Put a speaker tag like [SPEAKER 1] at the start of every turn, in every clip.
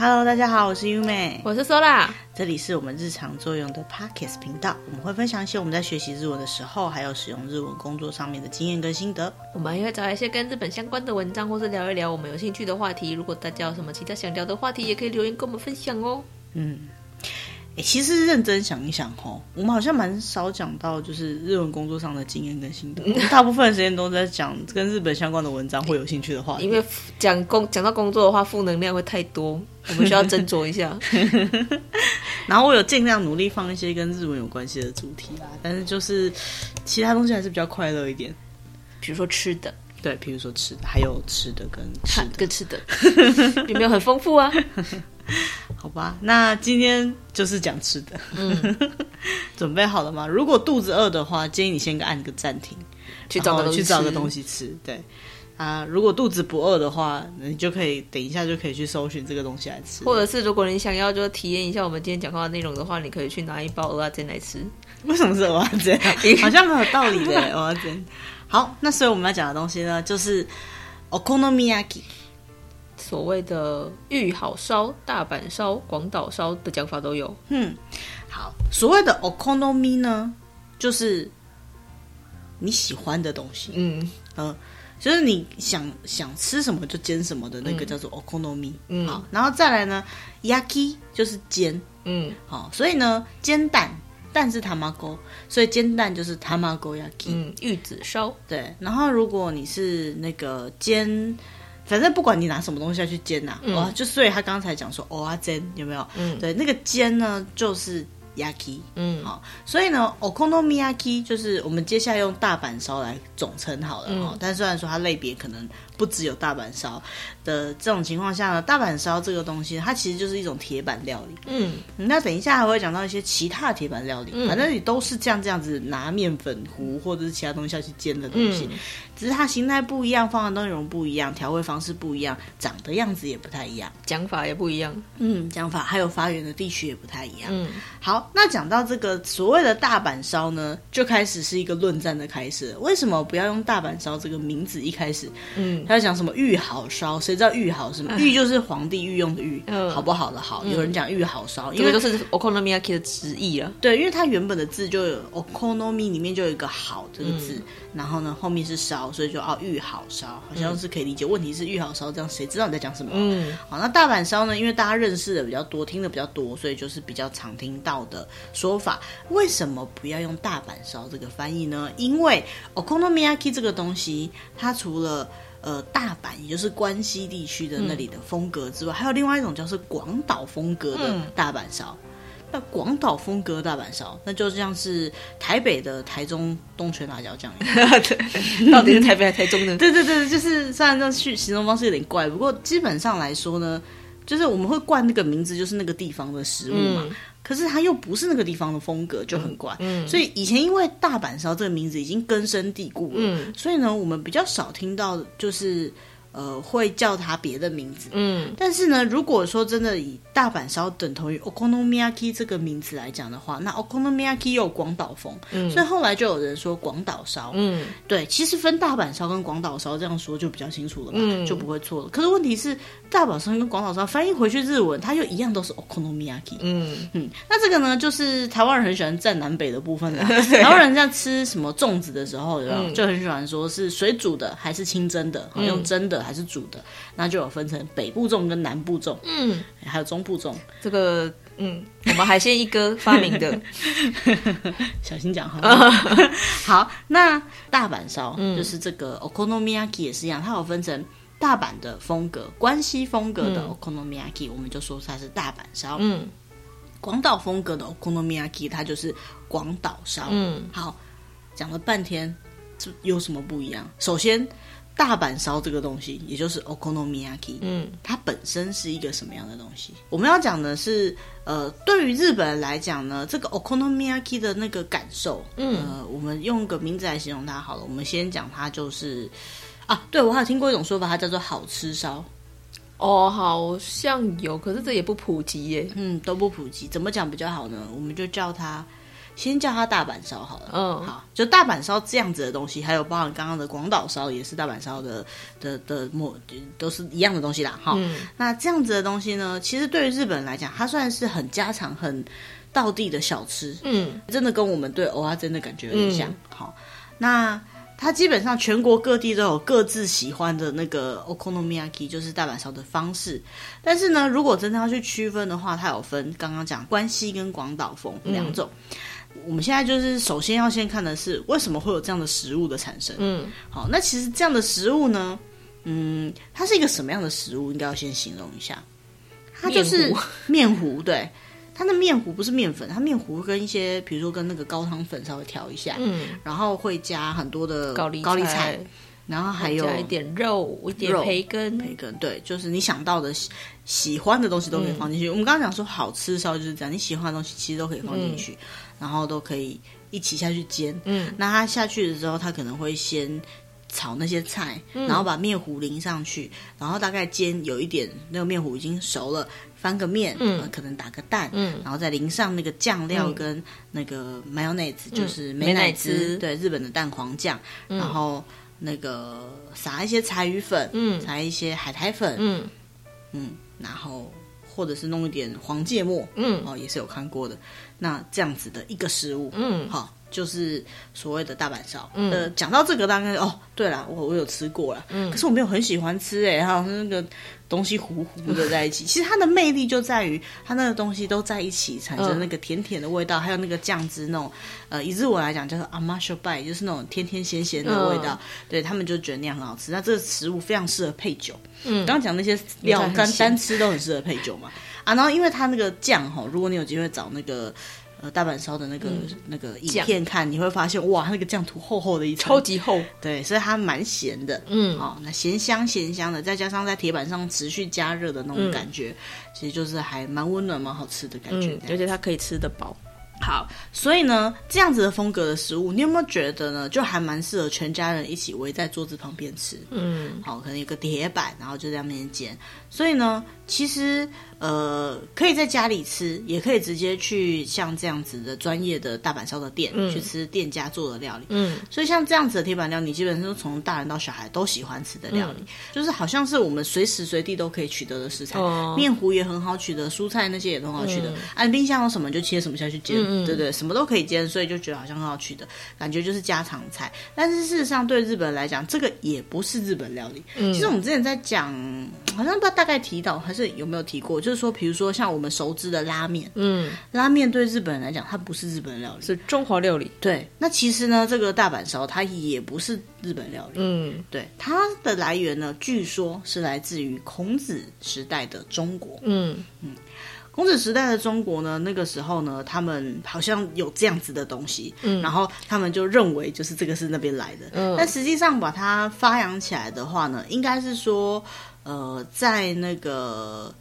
[SPEAKER 1] Hello，大家好，我是优美，
[SPEAKER 2] 我是 Sola，
[SPEAKER 1] 这里是我们日常作用的 Podcast 频道，我们会分享一些我们在学习日文的时候，还有使用日文工作上面的经验跟心得。
[SPEAKER 2] 我们也会找一些跟日本相关的文章，或是聊一聊我们有兴趣的话题。如果大家有什么其他想聊的话题，也可以留言跟我们分享哦。
[SPEAKER 1] 嗯。其实认真想一想哦，我们好像蛮少讲到就是日文工作上的经验跟心得，大部分时间都在讲跟日本相关的文章，会有兴趣的话。
[SPEAKER 2] 因为讲工讲到工作的话，负能量会太多，我们需要斟酌一下。
[SPEAKER 1] 然后我有尽量努力放一些跟日文有关系的主题啦，但是就是其他东西还是比较快乐一点，
[SPEAKER 2] 比如说吃的，
[SPEAKER 1] 对，比如说吃的，还有吃的跟吃的
[SPEAKER 2] 跟吃的，有没有很丰富啊？
[SPEAKER 1] 好吧，那今天就是讲吃的。嗯，准备好了吗？如果肚子饿的话，建议你先按个暂停，去找个去找个东西吃。对啊，如果肚子不饿的话，你就可以等一下就可以去搜寻这个东西来吃。
[SPEAKER 2] 或者是如果你想要就体验一下我们今天讲话的内容的话，你可以去拿一包鹅仔煎来吃。
[SPEAKER 1] 为什么是蚵仔煎？好像没有道理的蚵仔煎。好，那所以我们要讲的东西呢，就是お好み焼き。
[SPEAKER 2] 所谓的御好烧、大阪烧、广岛烧的讲法都有。
[SPEAKER 1] 嗯，好，所谓的お好み呢，就是你喜欢的东西。嗯嗯、呃，就是你想想吃什么就煎什么的那个叫做お好み。嗯，好，然后再来呢，焼き就是煎。嗯，好，所以呢，煎蛋 蛋是 tamago，所以煎蛋就是 tamago 焼き。
[SPEAKER 2] 嗯，玉子烧。
[SPEAKER 1] 对，然后如果你是那个煎。反正不管你拿什么东西要去煎呐、啊，哦、嗯，就所以他刚才讲说哦啊煎有没有？嗯，对，那个煎呢就是。yaki，嗯，好，所以呢，okonomiyaki 就是我们接下来用大阪烧来总称好了哈。嗯、但虽然说它类别可能不只有大阪烧的这种情况下呢，大阪烧这个东西它其实就是一种铁板料理。嗯，那等一下还会讲到一些其他的铁板料理，嗯、反正你都是这样这样子拿面粉糊或者是其他东西下去煎的东西，嗯、只是它形态不一样，放的内容不一样，调味方式不一样，长的样子也不太一样，
[SPEAKER 2] 讲法也不一样。
[SPEAKER 1] 嗯，讲法还有发源的地区也不太一样。嗯，好。那讲到这个所谓的大阪烧呢，就开始是一个论战的开始。为什么不要用大阪烧这个名字？一开始，嗯，他在讲什么玉好烧？谁知道御好是什么？御就是皇帝御用的御，嗯、好不好的好。有人讲御好烧，因为都是 okonomiyaki 的直译了。对，因为它原本的字就有 okonomi 里面就有一个好这个字，嗯、然后呢后面是烧，所以就哦御好烧，好像是可以理解。问题是御好烧这样，谁知道你在讲什么？嗯，好，那大阪烧呢？因为大家认识的比较多，听的比较多，所以就是比较常听到的。说法，为什么不要用大阪烧这个翻译呢？因为 okonomiyaki 这个东西，它除了呃大阪，也就是关西地区的那里的风格之外，嗯、还有另外一种叫是广岛风格的大阪烧。嗯、那广岛风格大阪烧，那就像是台北的台中东泉辣椒酱
[SPEAKER 2] 对，到底是台北还是台中呢？
[SPEAKER 1] 对对对，就是虽然这样形容方式有点怪，不过基本上来说呢，就是我们会冠那个名字，就是那个地方的食物嘛。嗯可是它又不是那个地方的风格，就很怪。所以以前因为大阪烧这个名字已经根深蒂固了，嗯，所以呢，我们比较少听到就是。呃，会叫它别的名字，嗯，但是呢，如果说真的以大阪烧等同于 okonomiyaki 这个名字来讲的话，那 okonomiyaki 又有广岛风，嗯，所以后来就有人说广岛烧，嗯，对，其实分大阪烧跟广岛烧这样说就比较清楚了嘛，嗯，就不会错了。可是问题是，大阪烧跟广岛烧翻译回去日文，它又一样都是 okonomiyaki，嗯。嗯，那这个呢，就是台湾人很喜欢占南北的部分的，台湾人在吃什么粽子的时候，有没有？就很喜欢说是水煮的还是清蒸的，用蒸的。还是煮的，那就有分成北部粽跟南部粽，嗯，还有中部粽。
[SPEAKER 2] 这个，嗯，我们海鲜一哥发明的，
[SPEAKER 1] 小心讲哈。好，那大阪烧，嗯，就是这个 okonomiyaki 也是一样，它有分成大阪的风格、关西风格的 okonomiyaki，、嗯、我们就说它是大阪烧。嗯，广岛风格的 okonomiyaki，它就是广岛烧。嗯，好，讲了半天，这有什么不一样？首先。大阪烧这个东西，也就是 okonomiyaki，嗯，它本身是一个什么样的东西？我们要讲的是，呃，对于日本人来讲呢，这个 okonomiyaki 的那个感受，嗯，呃，我们用个名字来形容它好了。我们先讲它就是，啊，对，我还有听过一种说法，它叫做好吃烧。
[SPEAKER 2] 哦，好像有，可是这也不普及耶，
[SPEAKER 1] 嗯，都不普及。怎么讲比较好呢？我们就叫它先叫它大阪烧好了。
[SPEAKER 2] 嗯，
[SPEAKER 1] 好，就大阪烧这样子的东西，还有包含刚刚的广岛烧，也是大阪烧的的的模，都是一样的东西啦。哈、嗯，那这样子的东西呢，其实对于日本人来讲，它算是很家常、很道地的小吃。嗯，真的跟我们对蚵仔真的感觉有点像。嗯、好，那。它基本上全国各地都有各自喜欢的那个 okonomiyaki，就是大阪烧的方式。但是呢，如果真的要去区分的话，它有分刚刚讲关西跟广岛风两种。嗯、我们现在就是首先要先看的是为什么会有这样的食物的产生。嗯，好，那其实这样的食物呢，嗯，它是一个什么样的食物？应该要先形容一下。它就是面糊，对。它的面糊不是面粉，它面糊跟一些，比如说跟那个高汤粉稍微调一下，嗯，然后会加很多的高丽菜，菜然后还有加
[SPEAKER 2] 一点肉，一点培根，
[SPEAKER 1] 培根，对，就是你想到的喜喜欢的东西都可以放进去。嗯、我们刚刚讲说好吃的时候就是这样，你喜欢的东西其实都可以放进去，嗯、然后都可以一起下去煎。嗯，那他下去的时候，他可能会先炒那些菜，嗯、然后把面糊淋上去，然后大概煎有一点那个面糊已经熟了。翻个面，嗯，可能打个蛋，嗯，然后再淋上那个酱料跟那个 mayonnaise，就是美乃滋，对，日本的蛋黄酱，然后那个撒一些柴鱼粉，嗯，撒一些海苔粉，嗯。嗯，然后或者是弄一点黄芥末，嗯，哦，也是有看过的，那这样子的一个食物，嗯，好。就是所谓的大阪烧。嗯、呃，讲到这个，大概哦，对了，我我有吃过了，嗯，可是我没有很喜欢吃，哎，还有那个东西糊糊的在一起。其实它的魅力就在于它那个东西都在一起，产生那个甜甜的味道，嗯、还有那个酱汁那种，呃，以日文来讲叫做甘しょっぱい，就是那种甜甜咸咸的味道。嗯、对他们就觉得那样很好吃。那这个食物非常适合配酒。嗯，刚刚讲那些料单单吃都很适合配酒嘛。 啊，然后因为它那个酱哈，如果你有机会找那个。呃，大阪烧的那个、嗯、那个影片看，你会发现哇，那个酱涂厚厚的一层，
[SPEAKER 2] 超级厚，
[SPEAKER 1] 对，所以它蛮咸的，嗯，好、哦，那咸香咸香的，再加上在铁板上持续加热的那种感觉，嗯、其实就是还蛮温暖、蛮好吃的感觉，
[SPEAKER 2] 嗯、而且它可以吃得饱。
[SPEAKER 1] 好，所以呢，这样子的风格的食物，你有没有觉得呢？就还蛮适合全家人一起围在桌子旁边吃，嗯，好，可能有个铁板，然后就在那边煎。所以呢，其实。呃，可以在家里吃，也可以直接去像这样子的专业的大阪烧的店、嗯、去吃店家做的料理。嗯，所以像这样子的铁板料理，基本上都从大人到小孩都喜欢吃的料理，嗯、就是好像是我们随时随地都可以取得的食材。哦，面糊也很好取得，蔬菜那些也很好取得。按、嗯啊、冰箱有什么就切什么下去煎，嗯、对对，什么都可以煎，所以就觉得好像很好取得，感觉就是家常菜。但是事实上，对日本人来讲，这个也不是日本料理。嗯，其实我们之前在讲，好像不知道大概提到还是有没有提过。就是说，比如说像我们熟知的拉面，嗯，拉面对日本人来讲，它不是日本料理，
[SPEAKER 2] 是中华料理。
[SPEAKER 1] 对，那其实呢，这个大阪烧它也不是日本料理，嗯，对，它的来源呢，据说是来自于孔子时代的中国，嗯。嗯，孔子时代的中国呢，那个时候呢，他们好像有这样子的东西，嗯，然后他们就认为就是这个是那边来的，嗯，但实际上把它发扬起来的话呢，应该是说，呃，在那个。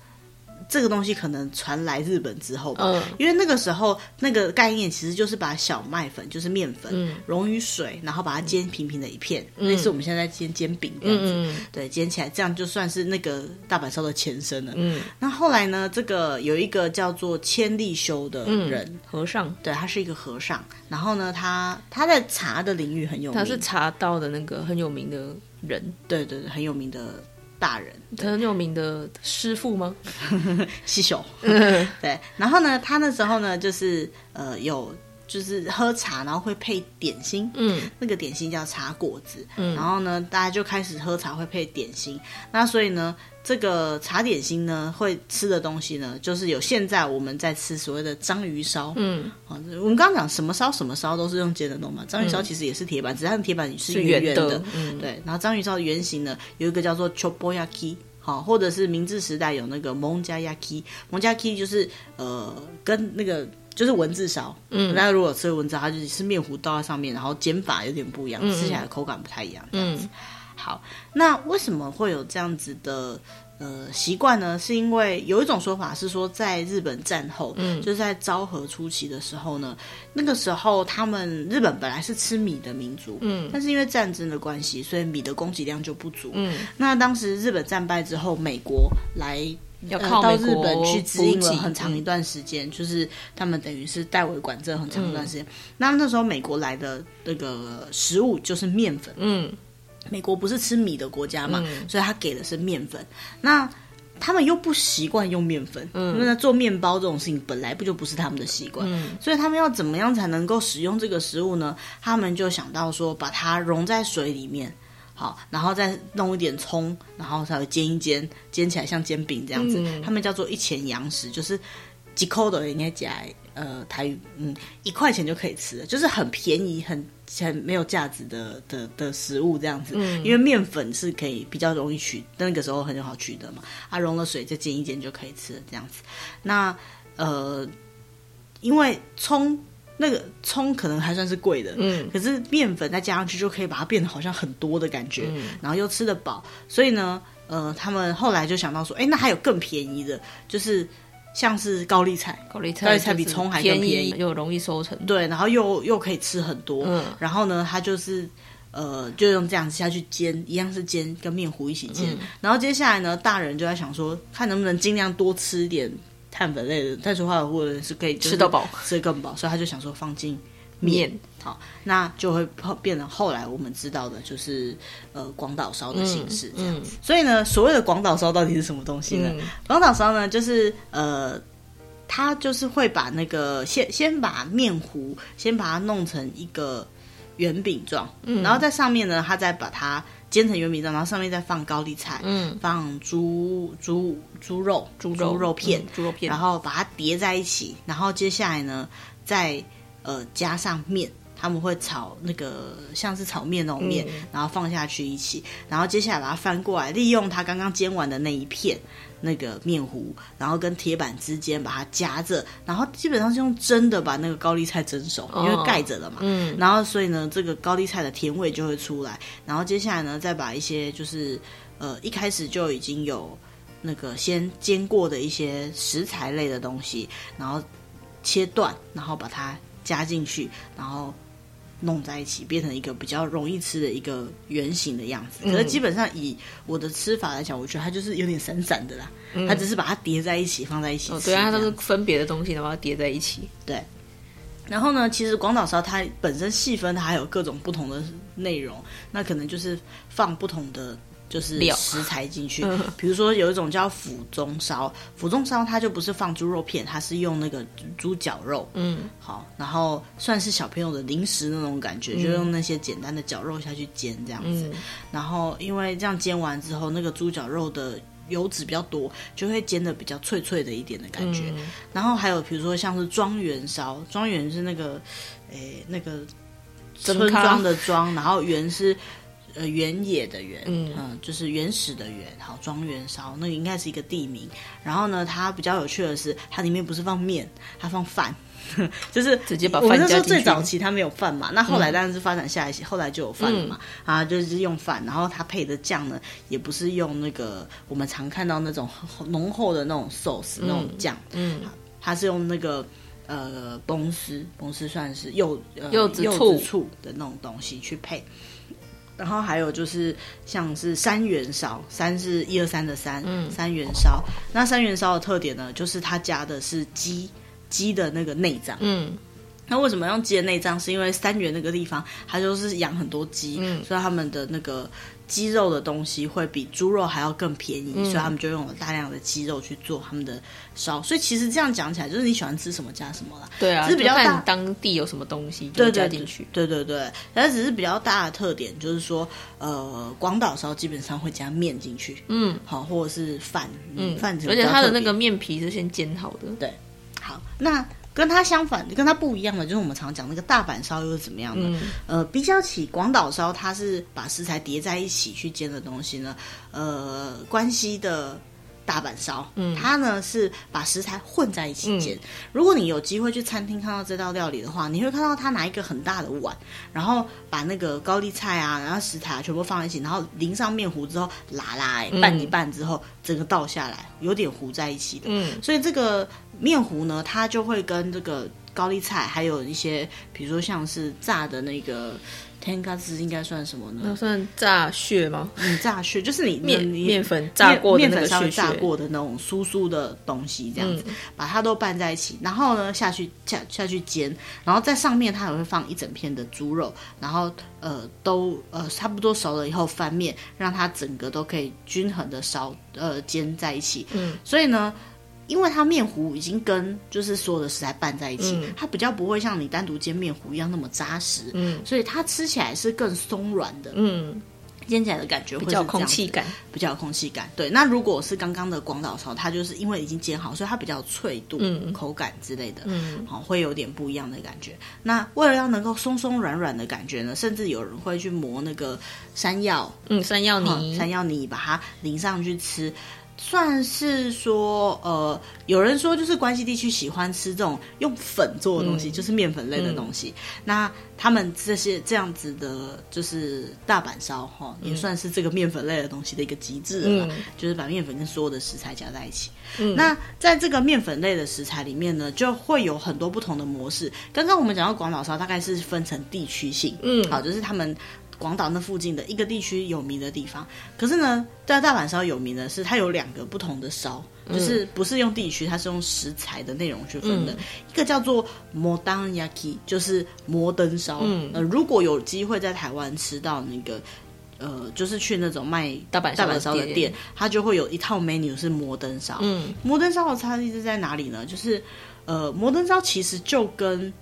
[SPEAKER 1] 这个东西可能传来日本之后吧，嗯、因为那个时候那个概念其实就是把小麦粉，就是面粉，嗯、溶于水，然后把它煎平平的一片，嗯、类似我们现在煎煎饼这样子，嗯、对，煎起来这样就算是那个大阪烧的前身了。嗯，那后来呢，这个有一个叫做千利休的人，
[SPEAKER 2] 嗯、和尚，
[SPEAKER 1] 对，他是一个和尚，然后呢，他他在茶的领域很有名，
[SPEAKER 2] 他是茶道的那个很有名的人，
[SPEAKER 1] 对对对，很有名的。大人，
[SPEAKER 2] 他很有名的师傅吗？
[SPEAKER 1] 西秀，对。然后呢，他那时候呢，就是呃，有就是喝茶，然后会配点心，嗯，那个点心叫茶果子，嗯。然后呢，大家就开始喝茶会配点心，那所以呢。这个茶点心呢，会吃的东西呢，就是有现在我们在吃所谓的章鱼烧。嗯，好，我们刚刚讲什么烧什么烧都是用煎的弄嘛。章鱼烧其实也是铁板，嗯、只是它的铁板是圆圆的。嗯，对。然后章鱼烧的原型呢，有一个叫做 chobboyaki，好，或者是明治时代有那个 monjayaki。monjayaki 就是呃，跟那个就是文字烧。嗯，大家如果吃文字，它就是面糊倒在上面，然后煎法有点不一样，嗯、吃起来口感不太一样。这样子。嗯好，那为什么会有这样子的呃习惯呢？是因为有一种说法是说，在日本战后，嗯，就是在昭和初期的时候呢，那个时候他们日本本来是吃米的民族，嗯，但是因为战争的关系，所以米的供给量就不足，嗯，那当时日本战败之后，美国来
[SPEAKER 2] 要靠
[SPEAKER 1] 到日本去支应了很长一段时间，就是他们等于是代为管这很长一段时间。那那时候美国来的那个食物就是面粉，
[SPEAKER 2] 嗯，
[SPEAKER 1] 美国不是吃米的国家嘛，所以他给的是面粉。那他们又不习惯用面粉，因为呢做面包这种事情本来不就不是他们的习惯，所以他们要怎么样才能够使用这个食物呢？他们就想到说，把它溶在水里面。好，然后再弄一点葱，然后稍微煎一煎，煎起来像煎饼这样子。嗯、他们叫做一钱洋食，就是几扣的应该讲呃台语，嗯，一块钱就可以吃，就是很便宜、很很没有价值的的的食物这样子。嗯、因为面粉是可以比较容易取，那个时候很好取得嘛，啊，融了水再煎一煎就可以吃了这样子。那呃，因为葱。那个葱可能还算是贵的，嗯，可是面粉再加上去就可以把它变得好像很多的感觉，嗯，然后又吃得饱，所以呢，呃，他们后来就想到说，哎，那还有更便宜的，就是像是高丽菜，
[SPEAKER 2] 高丽菜，
[SPEAKER 1] 高丽菜比葱还更便宜，
[SPEAKER 2] 又容易收成，
[SPEAKER 1] 对，然后又又可以吃很多，嗯，然后呢，它就是呃，就用这样子下去煎，一样是煎，跟面糊一起煎，嗯，然后接下来呢，大人就在想说，看能不能尽量多吃一点。碳粉类的碳水化合物是可以
[SPEAKER 2] 吃得饱，
[SPEAKER 1] 吃得更饱，所以他就想说放进面，好，那就会变成后来我们知道的就是呃广岛烧的形式这样子。嗯嗯、所以呢，所谓的广岛烧到底是什么东西呢？嗯、广岛烧呢，就是呃，他就是会把那个先先把面糊先把它弄成一个圆饼状，嗯、然后在上面呢，他再把它。煎成圆饼状，然后上面再放高丽菜，嗯，放猪猪猪肉、猪肉猪肉片、
[SPEAKER 2] 猪肉片，
[SPEAKER 1] 然后把它叠在一起，然后接下来呢，再呃加上面，他们会炒那个像是炒面那种面，嗯、然后放下去一起，然后接下来把它翻过来，利用它刚刚煎完的那一片。那个面糊，然后跟铁板之间把它夹着，然后基本上是用蒸的把那个高丽菜蒸熟，因为盖着了嘛。嗯。然后所以呢，这个高丽菜的甜味就会出来。然后接下来呢，再把一些就是呃一开始就已经有那个先煎过的一些食材类的东西，然后切断，然后把它加进去，然后。弄在一起，变成一个比较容易吃的一个圆形的样子。可是基本上以我的吃法来讲，我觉得它就是有点散散的啦。嗯、它只是把它叠在一起，放在一起吃。哦，
[SPEAKER 2] 对啊，它都是分别的东西，然后叠在一起。
[SPEAKER 1] 对。然后呢，其实广岛烧它本身细分，它还有各种不同的内容。那可能就是放不同的。就是食材进去，嗯、比如说有一种叫府中烧，府中烧它就不是放猪肉片，它是用那个猪绞肉，嗯，好，然后算是小朋友的零食那种感觉，嗯、就用那些简单的绞肉下去煎这样子，嗯、然后因为这样煎完之后，那个猪绞肉的油脂比较多，就会煎的比较脆脆的一点的感觉。嗯、然后还有比如说像是庄园烧，庄园是那个，诶，那个村庄的庄，然后园是。呃，原野的原，嗯，嗯，就是原始的原，好，庄园烧，那个应该是一个地名。然后呢，它比较有趣的是，它里面不是放面，它放饭，就是直接把饭。我们那时候最早期它没有饭嘛，那后来当然是发展下来，后来就有饭了嘛，嗯、啊，就是用饭。然后它配的酱呢，也不是用那个我们常看到那种浓厚的那种 sauce 那种酱，嗯，它是用那个呃，崩丝，崩丝算是柚呃柚子醋的那种东西去配。然后还有就是像是三元烧，三是一二三的三，嗯，三元烧。那三元烧的特点呢，就是它加的是鸡鸡的那个内脏，嗯。那为什么用鸡的内脏？是因为三元那个地方，它就是养很多鸡，嗯，所以他们的那个。鸡肉的东西会比猪肉还要更便宜，嗯、所以他们就用了大量的鸡肉去做他们的烧。所以其实这样讲起来，就是你喜欢吃什么加什么啦。
[SPEAKER 2] 对啊，
[SPEAKER 1] 只是比较大，
[SPEAKER 2] 当地有什么东西就加进去。
[SPEAKER 1] 对对对，但只是比较大的特点，就是说，呃，广岛烧基本上会加面进去，嗯，好，或者是饭，嗯，饭。
[SPEAKER 2] 而且它的那个面皮是先煎好的。
[SPEAKER 1] 对，好，那。跟它相反，跟它不一样的，就是我们常讲那个大阪烧又是怎么样的？嗯、呃，比较起广岛烧，它是把食材叠在一起去煎的东西呢。呃，关西的大阪烧，嗯，它呢是把食材混在一起煎。嗯、如果你有机会去餐厅看到这道料理的话，你会看到他拿一个很大的碗，然后把那个高丽菜啊，然后食材啊全部放在一起，然后淋上面糊之后，拉拉拌一拌之后，嗯、整个倒下来，有点糊在一起的。嗯，所以这个。面糊呢，它就会跟这个高丽菜，还有一些，比如说像是炸的那个天咖子应该算什么呢？
[SPEAKER 2] 那算炸屑吗？
[SPEAKER 1] 嗯，炸屑就是你面
[SPEAKER 2] 面粉炸过的面
[SPEAKER 1] 粉稍微炸过的那种酥酥的东西，这样子、
[SPEAKER 2] 嗯、
[SPEAKER 1] 把它都拌在一起，然后呢下去下下去煎，然后在上面它也会放一整片的猪肉，然后呃都呃差不多熟了以后翻面，让它整个都可以均衡的烧呃煎在一起。嗯，所以呢。因为它面糊已经跟就是所有的食材拌在一起，嗯、它比较不会像你单独煎面糊一样那么扎实，嗯，所以它吃起来是更松软的，嗯，煎起来的感觉会
[SPEAKER 2] 比较空气感，
[SPEAKER 1] 比较有空气感。对，那如果是刚刚的广岛烧，它就是因为已经煎好，所以它比较脆度、嗯、口感之类的，嗯，好，会有点不一样的感觉。那为了要能够松松软软的感觉呢，甚至有人会去磨那个山药，
[SPEAKER 2] 嗯，山药泥，
[SPEAKER 1] 山药泥把它淋上去吃。算是说，呃，有人说就是关西地区喜欢吃这种用粉做的东西，嗯、就是面粉类的东西。嗯、那他们这些这样子的，就是大阪烧哈，也算是这个面粉类的东西的一个极致了，嗯、就是把面粉跟所有的食材加在一起。嗯、那在这个面粉类的食材里面呢，就会有很多不同的模式。刚刚我们讲到广岛烧，大概是分成地区性，嗯，好，就是他们。广岛那附近的一个地区有名的地方，可是呢，在大阪烧有名的是它有两个不同的烧，嗯、就是不是用地区，它是用食材的内容去分的。嗯、一个叫做摩登 yaki，就是摩登烧。嗯、呃，如果有机会在台湾吃到那个，呃，就是去那种卖大阪大阪烧的店，它就会有一套 menu 是摩登烧。嗯，摩登烧的差异是在哪里呢？就是呃，摩登烧其实就跟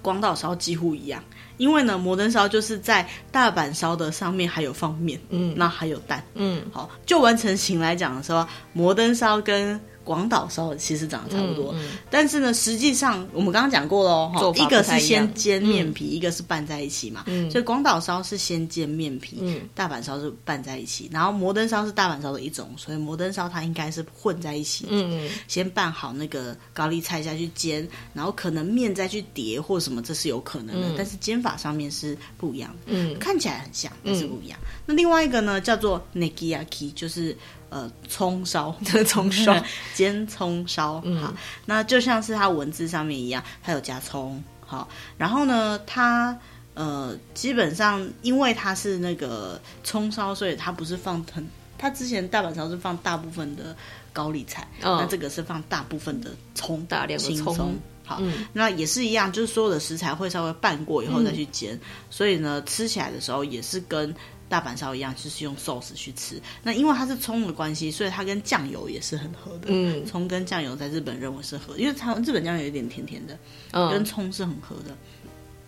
[SPEAKER 1] 广岛烧几乎一样。因为呢，摩登烧就是在大阪烧的上面还有放面，嗯，那还有蛋，嗯，好，就完成型来讲的时候，摩登烧跟广岛烧其实长得差不多，嗯嗯、但是呢，实际上我们刚刚讲过了，一个是先煎面皮，嗯、一个是拌在一起嘛。嗯、所以广岛烧是先煎面皮，嗯、大阪烧是拌在一起，然后摩登烧是大阪烧的一种，所以摩登烧它应该是混在一起。嗯，先拌好那个高丽菜下去煎，然后可能面再去叠或什么，这是有可能的，嗯、但是煎法上面是不一样的。嗯，看起来很像，但是不一样。嗯、那另外一个呢，叫做 negiyaki，就是。呃，葱烧，葱烧，煎葱烧，嗯、好，那就像是它文字上面一样，它有加葱，好，然后呢，它呃，基本上因为它是那个葱烧，所以它不是放很，它之前大阪烧是放大部分的高丽菜，哦、那这个是放大部分的葱，
[SPEAKER 2] 大量的葱，
[SPEAKER 1] 葱好，嗯、那也是一样，就是所有的食材会稍微拌过以后再去煎，嗯、所以呢，吃起来的时候也是跟。大阪烧一样，就是用 sauce 去吃。那因为它是葱的关系，所以它跟酱油也是很合的。嗯，葱跟酱油在日本认为是合，因为它日本酱油有点甜甜的，嗯、跟葱是很合的。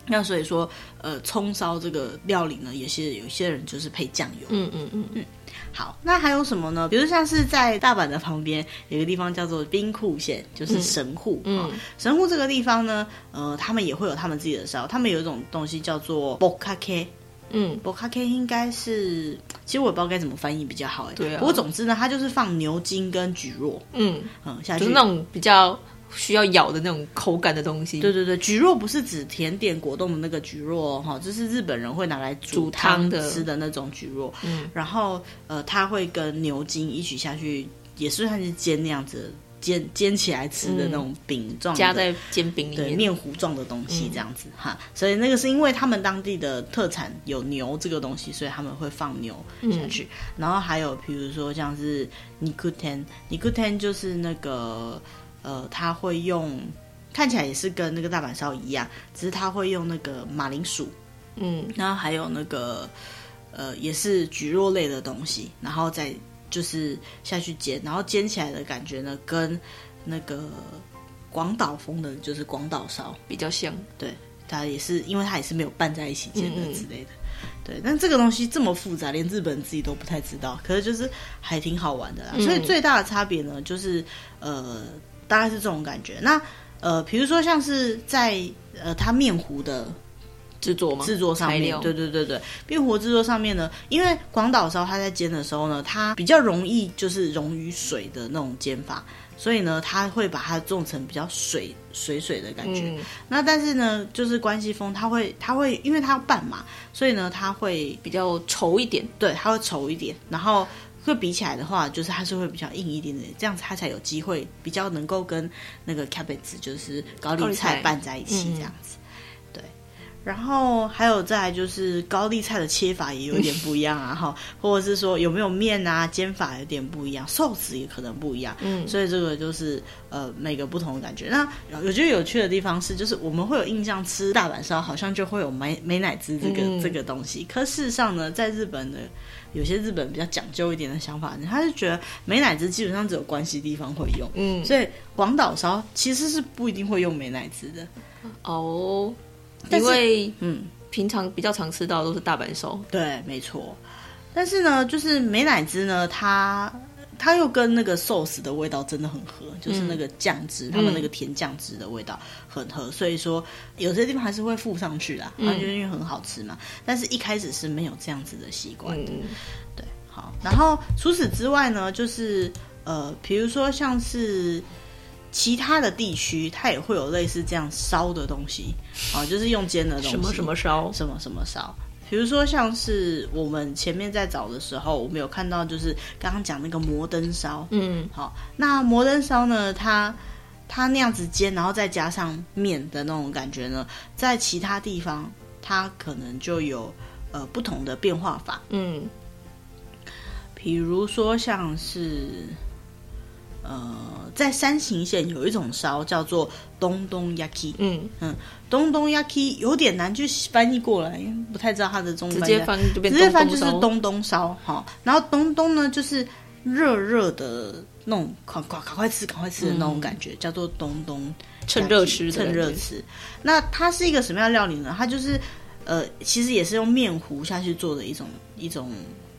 [SPEAKER 1] 那所以说，呃，葱烧这个料理呢，也是有些人就是配酱油。嗯嗯嗯嗯。好，那还有什么呢？比如像是在大阪的旁边有个地方叫做兵库县，就是神户。嗯，神户这个地方呢，呃，他们也会有他们自己的烧，他们有一种东西叫做 bokkake。嗯，博卡 K 应该是，其实我也不知道该怎么翻译比较好哎。对啊。不过总之呢，它就是放牛筋跟蒟蒻。嗯嗯，下去就是
[SPEAKER 2] 那种比较需要咬的那种口感的东西。
[SPEAKER 1] 对对对，蒟蒻不是指甜点果冻的那个蒟蒻哈，就是日本人会拿来煮汤的吃的那种蒟蒻。嗯。然后呃，它会跟牛筋一起下去，也是算是煎那样子。煎煎起来吃的那种饼状，
[SPEAKER 2] 加在煎饼里面，
[SPEAKER 1] 对，面糊状的东西这样子哈。所以那个是因为他们当地的特产有牛这个东西，所以他们会放牛下去。然后还有比如说像是尼库天，尼库天就是那个呃，他会用看起来也是跟那个大阪烧一样，只是他会用那个马铃薯，嗯，然后还有那个呃，也是蒟蒻类的东西，然后再。就是下去煎，然后煎起来的感觉呢，跟那个广岛风的，就是广岛烧
[SPEAKER 2] 比较像。
[SPEAKER 1] 对，它也是，因为它也是没有拌在一起煎的之类的。对，但这个东西这么复杂，连日本人自己都不太知道。可是就是还挺好玩的啦。嗯、所以最大的差别呢，就是呃，大概是这种感觉。那呃，比如说像是在呃，它面糊的。
[SPEAKER 2] 制作吗？
[SPEAKER 1] 制作上面，对对对对，面糊制作上面呢，因为广岛烧它在煎的时候呢，它比较容易就是溶于水的那种煎法，所以呢，它会把它做成比较水水水的感觉。嗯、那但是呢，就是关西风，它会它会因为它要拌嘛，所以呢，它会
[SPEAKER 2] 比较稠一点，
[SPEAKER 1] 对，它会稠一点，然后会比起来的话，就是它是会比较硬一点点，这样子它才有机会比较能够跟那个 cabbage 就是高丽菜拌在一起这样子。然后还有再来就是高丽菜的切法也有点不一样啊，哈，或者是说有没有面啊，煎法有点不一样，寿司也可能不一样，嗯，所以这个就是呃每个不同的感觉。那我觉得有趣的地方是，就是我们会有印象吃大阪烧好像就会有美美乃滋这个、嗯、这个东西，可事实上呢，在日本的有些日本比较讲究一点的想法，他是觉得美乃滋基本上只有关西地方会用，嗯，所以广岛烧其实是不一定会用美乃滋的，
[SPEAKER 2] 哦。因为嗯，平常比较常吃到的都是大阪烧，
[SPEAKER 1] 对，没错。但是呢，就是美乃滋呢，它它又跟那个寿司的味道真的很合，就是那个酱汁，他们那个甜酱汁的味道很合，所以说有些地方还是会附上去啦，啊，就是因为很好吃嘛。但是一开始是没有这样子的习惯的，对，好。然后除此之外呢，就是呃，比如说像是。其他的地区，它也会有类似这样烧的东西，啊，就是用煎的东西。
[SPEAKER 2] 什么什么烧？
[SPEAKER 1] 什么什么烧？比如说，像是我们前面在找的时候，我们有看到，就是刚刚讲那个摩登烧。嗯，好，那摩登烧呢，它它那样子煎，然后再加上面的那种感觉呢，在其他地方，它可能就有呃不同的变化法。嗯，比如说像是。呃，在山形县有一种烧叫做东东 yaki，嗯嗯，东东 yaki 有点难去翻译过来，因为不太知道它的中文。直
[SPEAKER 2] 接翻就变
[SPEAKER 1] 直接翻就是东东烧哈。然后东东呢，就是热热的那种，快快赶快吃，赶快吃的那种感觉，嗯、叫做东东，
[SPEAKER 2] 趁热吃，
[SPEAKER 1] 趁热吃。那它是一个什么样的料理呢？它就是呃，其实也是用面糊下去做的一种一种。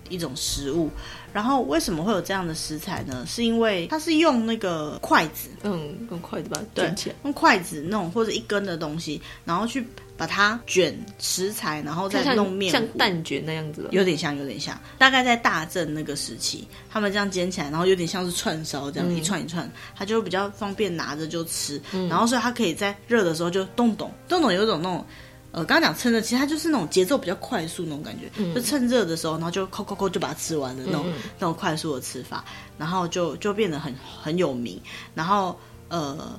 [SPEAKER 1] 一种食物，然后为什么会有这样的食材呢？是因为它是用那个筷子，
[SPEAKER 2] 嗯，用筷子把它卷起来，
[SPEAKER 1] 用筷子弄或者一根的东西，然后去把它卷食材，然后再弄面，
[SPEAKER 2] 像蛋卷那样子，
[SPEAKER 1] 有点像，有点像。大概在大正那个时期，他们这样煎起来，然后有点像是串烧这样，嗯、一串一串，它就比较方便拿着就吃，嗯、然后所以它可以在热的时候就动动动动，有一种那种。呃，刚刚讲趁热，其实它就是那种节奏比较快速那种感觉，嗯、就趁热的时候，然后就扣扣扣就把它吃完的那种、嗯、那种快速的吃法，然后就就变得很很有名。然后呃，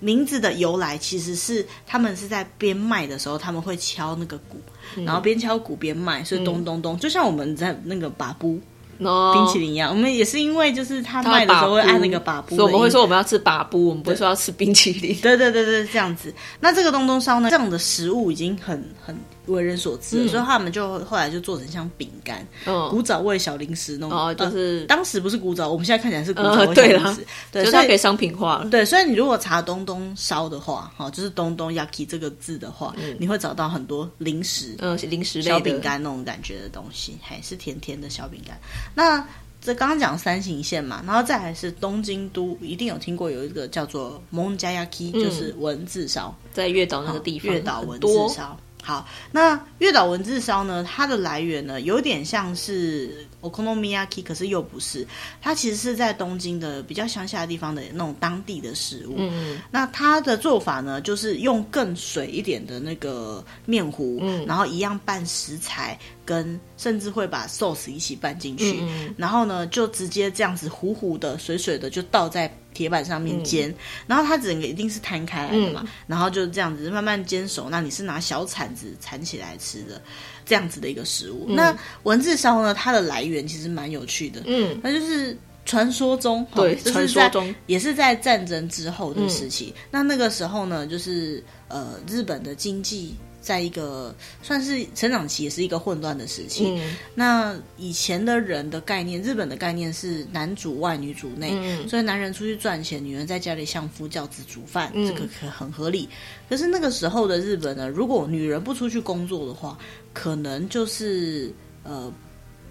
[SPEAKER 1] 名字的由来其实是他们是在边卖的时候，他们会敲那个鼓，嗯、然后边敲鼓边卖，所以咚咚咚，嗯、就像我们在那个把布。冰淇淋一样，我们也是因为就是他卖的时候会按那个把布，
[SPEAKER 2] 所以我们会说我们要吃把布，我们不会说要吃冰淇淋。
[SPEAKER 1] 对对对对，这样子。那这个东东烧呢，这样的食物已经很很。为人所知，嗯、所以他们就后来就做成像饼干、嗯、古早味小零食那种。哦，就是、呃、当时不是古早，我们现在看起来是古早 味小零食。呃、对，
[SPEAKER 2] 就是它可以商品化了。
[SPEAKER 1] 对，所以你如果查东东烧的话，哈，就是东东 yaki 这个字的话，嗯、你会找到很多零食，
[SPEAKER 2] 嗯，零食
[SPEAKER 1] 小饼干那种感觉的东西，还是甜甜的小饼干。那这刚刚讲三行线嘛，然后再来是东京都，一定有听过有一个叫做 Monjayaki，就是文字烧，
[SPEAKER 2] 在月岛那个地方，
[SPEAKER 1] 月岛文字烧。好，那月岛文字烧呢？它的来源呢，有点像是 okonomiyaki，可是又不是。它其实是在东京的比较乡下的地方的那种当地的食物。嗯，那它的做法呢，就是用更水一点的那个面糊，嗯，然后一样拌食材，跟甚至会把 sauce 一起拌进去，嗯，然后呢，就直接这样子糊糊的、水水的就倒在。铁板上面煎，嗯、然后它整个一定是摊开来的嘛，嗯、然后就这样子慢慢煎熟。那你是拿小铲子铲起来吃的，这样子的一个食物。嗯、那文字烧呢？它的来源其实蛮有趣的，嗯，那就是传说中，
[SPEAKER 2] 对，传说中
[SPEAKER 1] 也是在战争之后的时期。嗯、那那个时候呢，就是呃，日本的经济。在一个算是成长期，也是一个混乱的时期。嗯、那以前的人的概念，日本的概念是男主外女主内，嗯、所以男人出去赚钱，女人在家里相夫教子煮饭，嗯、这个可很合理。可是那个时候的日本呢，如果女人不出去工作的话，可能就是呃。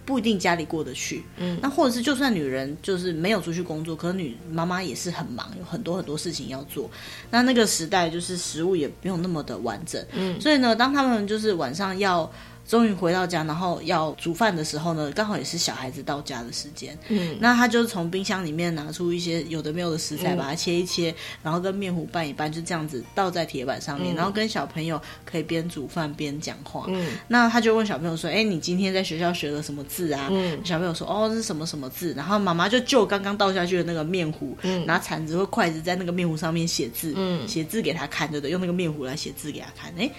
[SPEAKER 1] 不一定家里过得去，嗯，那或者是就算女人就是没有出去工作，可能女妈妈也是很忙，有很多很多事情要做。那那个时代就是食物也没有那么的完整，嗯，所以呢，当他们就是晚上要。终于回到家，然后要煮饭的时候呢，刚好也是小孩子到家的时间。嗯，那他就从冰箱里面拿出一些有的没有的食材，嗯、把它切一切，然后跟面糊拌一拌，就这样子倒在铁板上面，嗯、然后跟小朋友可以边煮饭边讲话。嗯，那他就问小朋友说：“哎，你今天在学校学了什么字啊？”嗯，小朋友说：“哦，这是什么什么字。”然后妈妈就就刚刚倒下去的那个面糊，嗯，拿铲子或筷子在那个面糊上面写字，嗯，写字给他看，对不对？用那个面糊来写字给他看，哎。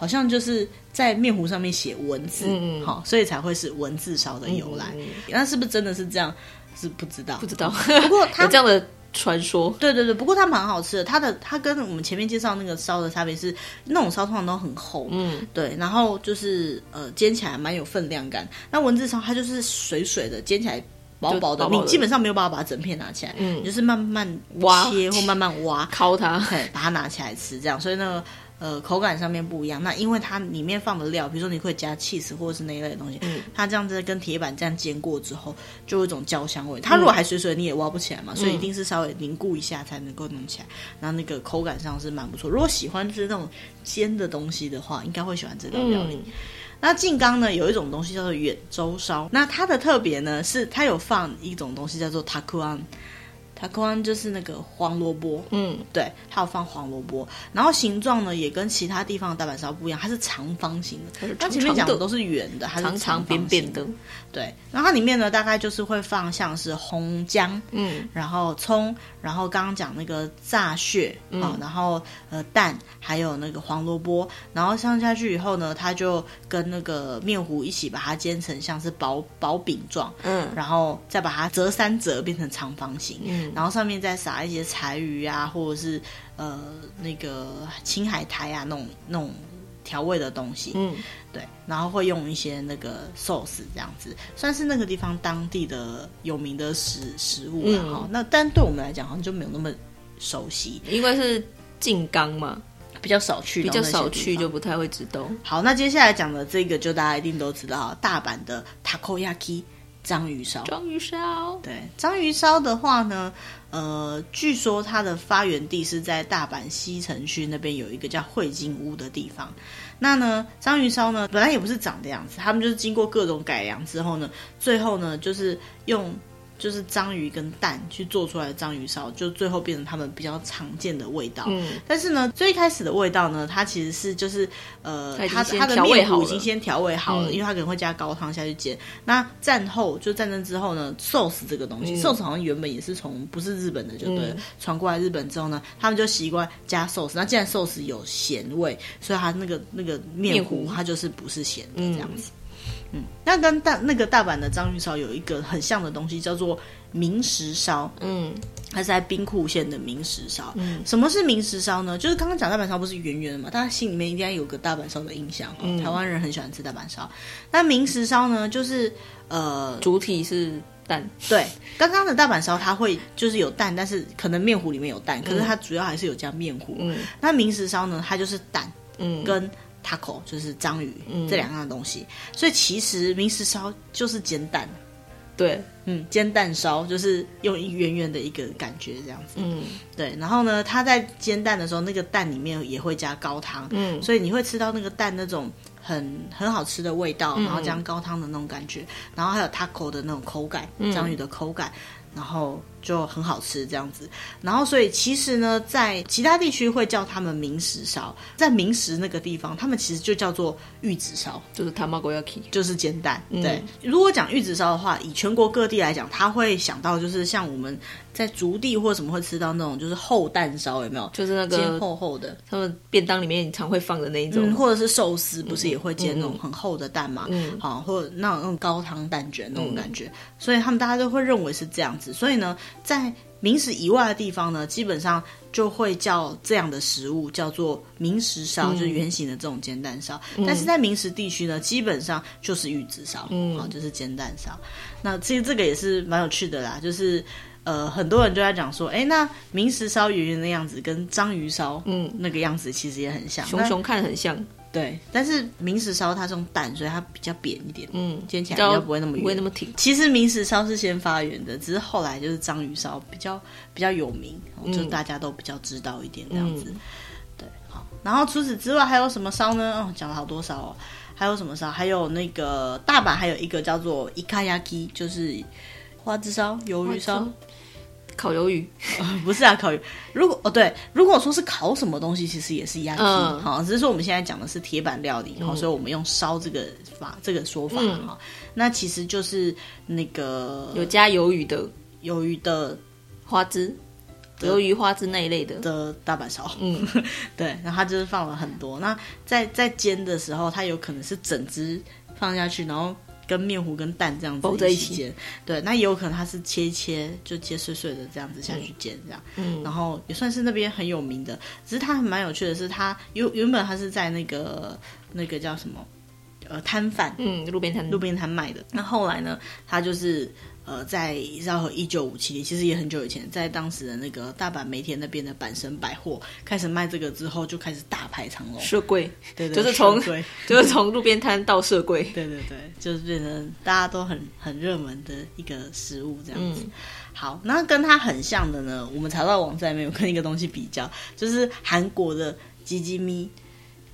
[SPEAKER 1] 好像就是在面糊上面写文字，嗯好，所以才会是文字烧的由来。那是不是真的是这样？是不知道，
[SPEAKER 2] 不知道。
[SPEAKER 1] 不过它
[SPEAKER 2] 有这样的传说，
[SPEAKER 1] 对对对。不过它蛮好吃的，它的它跟我们前面介绍那个烧的差别是，那种烧通常都很厚，嗯，对。然后就是呃，煎起来蛮有分量感。那文字烧它就是水水的，煎起来薄薄的，薄薄的你基本上没有办法把整片拿起来，嗯，你就是慢慢挖切或慢慢挖，
[SPEAKER 2] 敲它，
[SPEAKER 1] 对，把它拿起来吃，这样。所以那个。呃，口感上面不一样。那因为它里面放的料，比如说你会加 cheese 或者是那一类的东西，嗯，它这样子跟铁板这样煎过之后，就有一种焦香味。它如果还水水，你也挖不起来嘛，嗯，所以一定是稍微凝固一下才能够弄起来。然后那个口感上是蛮不错。如果喜欢吃那种煎的东西的话，应该会喜欢这道料理。嗯，那静冈呢，有一种东西叫做远州烧，那它的特别呢是它有放一种东西叫做 takuan。它可能就是那个黄萝卜，嗯，对，它有放黄萝卜，然后形状呢也跟其他地方的大阪烧不一样，它是长方形的，它前面讲的都是圆的，它是长，
[SPEAKER 2] 长扁扁的，
[SPEAKER 1] 对，然后它里面呢大概就是会放像是红姜，嗯，然后葱，然后刚刚讲那个炸蟹啊、嗯。哦，然后呃蛋，还有那个黄萝卜，然后上下去以后呢，它就跟那个面糊一起把它煎成像是薄薄饼状，嗯，然后再把它折三折变成长方形，嗯。然后上面再撒一些柴鱼啊，或者是呃那个青海苔啊，那种那种调味的东西，嗯，对，然后会用一些那个 sauce 这样子，算是那个地方当地的有名的食食物了哈、嗯。那但对我们来讲，好像就没有那么熟悉，
[SPEAKER 2] 因为是静冈嘛，
[SPEAKER 1] 比较少去，
[SPEAKER 2] 比较少去就不太会知道。
[SPEAKER 1] 好，那接下来讲的这个，就大家一定都知道，大阪的 takoyaki。章鱼烧，
[SPEAKER 2] 章鱼烧，
[SPEAKER 1] 对，章鱼烧的话呢，呃，据说它的发源地是在大阪西城区那边有一个叫汇金屋的地方。那呢，章鱼烧呢，本来也不是长的样子，他们就是经过各种改良之后呢，最后呢，就是用。就是章鱼跟蛋去做出来的章鱼烧，就最后变成他们比较常见的味道。嗯，但是呢，最开始的味道呢，它其实是就是呃，它它的面糊已经先调味好了，嗯，因为它可能会加高汤下去煎。那战后就战争之后呢，sauce 这个东西，嗯，sauce 好像原本也是从不是日本的，就对了，传，嗯，过来日本之后呢，他们就习惯加 sauce。那既然 sauce 有咸味，所以它那个那个面糊它就是不是咸的这样子。嗯，那跟大那个大阪的章鱼烧有一个很像的东西，叫做明石烧。嗯，它是在兵库县的明石烧。嗯，什么是明石烧呢？就是刚刚讲大阪烧不是圆圆的嘛，大家心里面应该有个大阪烧的印象。嗯，台湾人很喜欢吃大阪烧。那明石烧呢，就是呃，
[SPEAKER 2] 主体是蛋。
[SPEAKER 1] 对，刚刚的大阪烧它会就是有蛋，但是可能面糊里面有蛋，可是它主要还是有加面糊。嗯，那明石烧呢，它就是蛋，嗯，跟。Taco 就是章鱼、嗯、这两样东西，所以其实明石烧就是煎蛋，
[SPEAKER 2] 对，
[SPEAKER 1] 嗯，煎蛋烧就是用一圆圆的一个感觉这样子，嗯，对。然后呢，它在煎蛋的时候，那个蛋里面也会加高汤，嗯，所以你会吃到那个蛋那种很很好吃的味道，然后加高汤的那种感觉，然后还有 taco 的那种口感，章鱼的口感。然后就很好吃这样子，然后所以其实呢，在其他地区会叫他们明石烧，在明石那个地方，他们其实就叫做玉子烧，
[SPEAKER 2] 就是 tamagoyaki，
[SPEAKER 1] 就是煎蛋。嗯、对，如果讲玉子烧的话，以全国各地来讲，他会想到就是像我们。在竹地或什么会吃到那种就是厚蛋烧，有没有？
[SPEAKER 2] 就是那个
[SPEAKER 1] 煎厚厚的，
[SPEAKER 2] 他们便当里面常会放的那一种，
[SPEAKER 1] 嗯、或者是寿司，不是也会煎那种很厚的蛋嘛？嗯，好，或者那种那种高汤蛋卷那种感觉，嗯，所以他们大家都会认为是这样子。所以呢，在明食以外的地方呢，基本上就会叫这样的食物叫做明食烧，嗯，就是圆形的这种煎蛋烧，嗯。但是在明食地区呢，基本上就是玉子烧，嗯，好，就是煎蛋烧。那其实这个也是蛮有趣的啦，就是。呃，很多人就在讲说，哎，那明石烧圆圆的样子跟章鱼烧，嗯，那个样子其实也很像，
[SPEAKER 2] 熊熊看很像，
[SPEAKER 1] 对。但是明石烧它是用蛋，所以它比较扁一点，嗯，煎起来比较不会那么圆，
[SPEAKER 2] 不会那么挺。
[SPEAKER 1] 其实明石烧是先发源的，只是后来就是章鱼烧比较比较有名，嗯，就大家都比较知道一点这样子。嗯，对，好。然后除此之外还有什么烧呢？哦，讲了好多烧哦。还有什么烧？还有那个大阪还有一个叫做イカ焼き，就是花枝烧、鱿鱼烧。
[SPEAKER 2] 烤鱿鱼、
[SPEAKER 1] 呃、不是啊，烤鱼。如果哦对，如果说是烤什么东西，其实也是鸭皮。好、嗯，只是说我们现在讲的是铁板料理，好、嗯，所以我们用烧这个法这个说法哈、嗯。那其实就是那个
[SPEAKER 2] 有加鱿鱼的
[SPEAKER 1] 鱿鱼的
[SPEAKER 2] 花枝，鱿鱼花枝那一类的
[SPEAKER 1] 的大板烧。嗯，对，然后它就是放了很多。那在在煎的时候，它有可能是整只放下去，然后。跟面糊跟蛋这样子一起煎，对，那也有可能它是切切就切碎碎的这样子下去煎，这样，嗯，然后也算是那边很有名的。只是它还蛮有趣的是，它原原本它是在那个那个叫什么呃摊贩，
[SPEAKER 2] 嗯，路边摊
[SPEAKER 1] 路边摊卖的。那后来呢，它就是。呃，在绕和一九五七年，其实也很久以前，在当时的那个大阪梅田那边的阪神百货开始卖这个之后，就开始大排长龙。
[SPEAKER 2] 社柜，
[SPEAKER 1] 对，对对，
[SPEAKER 2] 就是从 就是从路边摊到社柜，
[SPEAKER 1] 对对对，就是变成大家都很很热门的一个食物这样子。嗯、好，那跟它很像的呢，我们查到网站里面有跟一个东西比较，就是韩国的吉吉咪。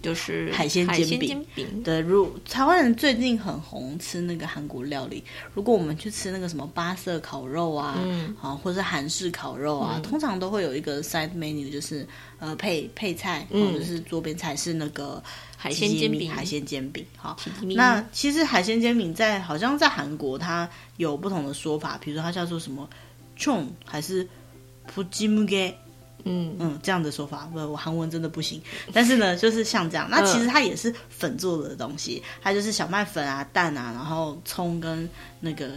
[SPEAKER 1] 就是海鲜煎饼，对，如台湾人最近很红吃那个韩国料理。如果我们去吃那个什么八色烤肉啊，嗯，好，或者是韩式烤肉啊，嗯、通常都会有一个 side menu，就是呃配配菜，或者是桌边菜是那个
[SPEAKER 2] 海鲜煎饼。
[SPEAKER 1] 海鲜煎饼，好，那其实海鲜煎饼在好像在韩国它有不同的说法，比如说它叫做什么 chon 还是 pujimuge 嗯嗯，这样的说法，不，我韩文真的不行。但是呢，就是像这样，那其实它也是粉做的东西，它就是小麦粉啊、蛋啊，然后葱跟那个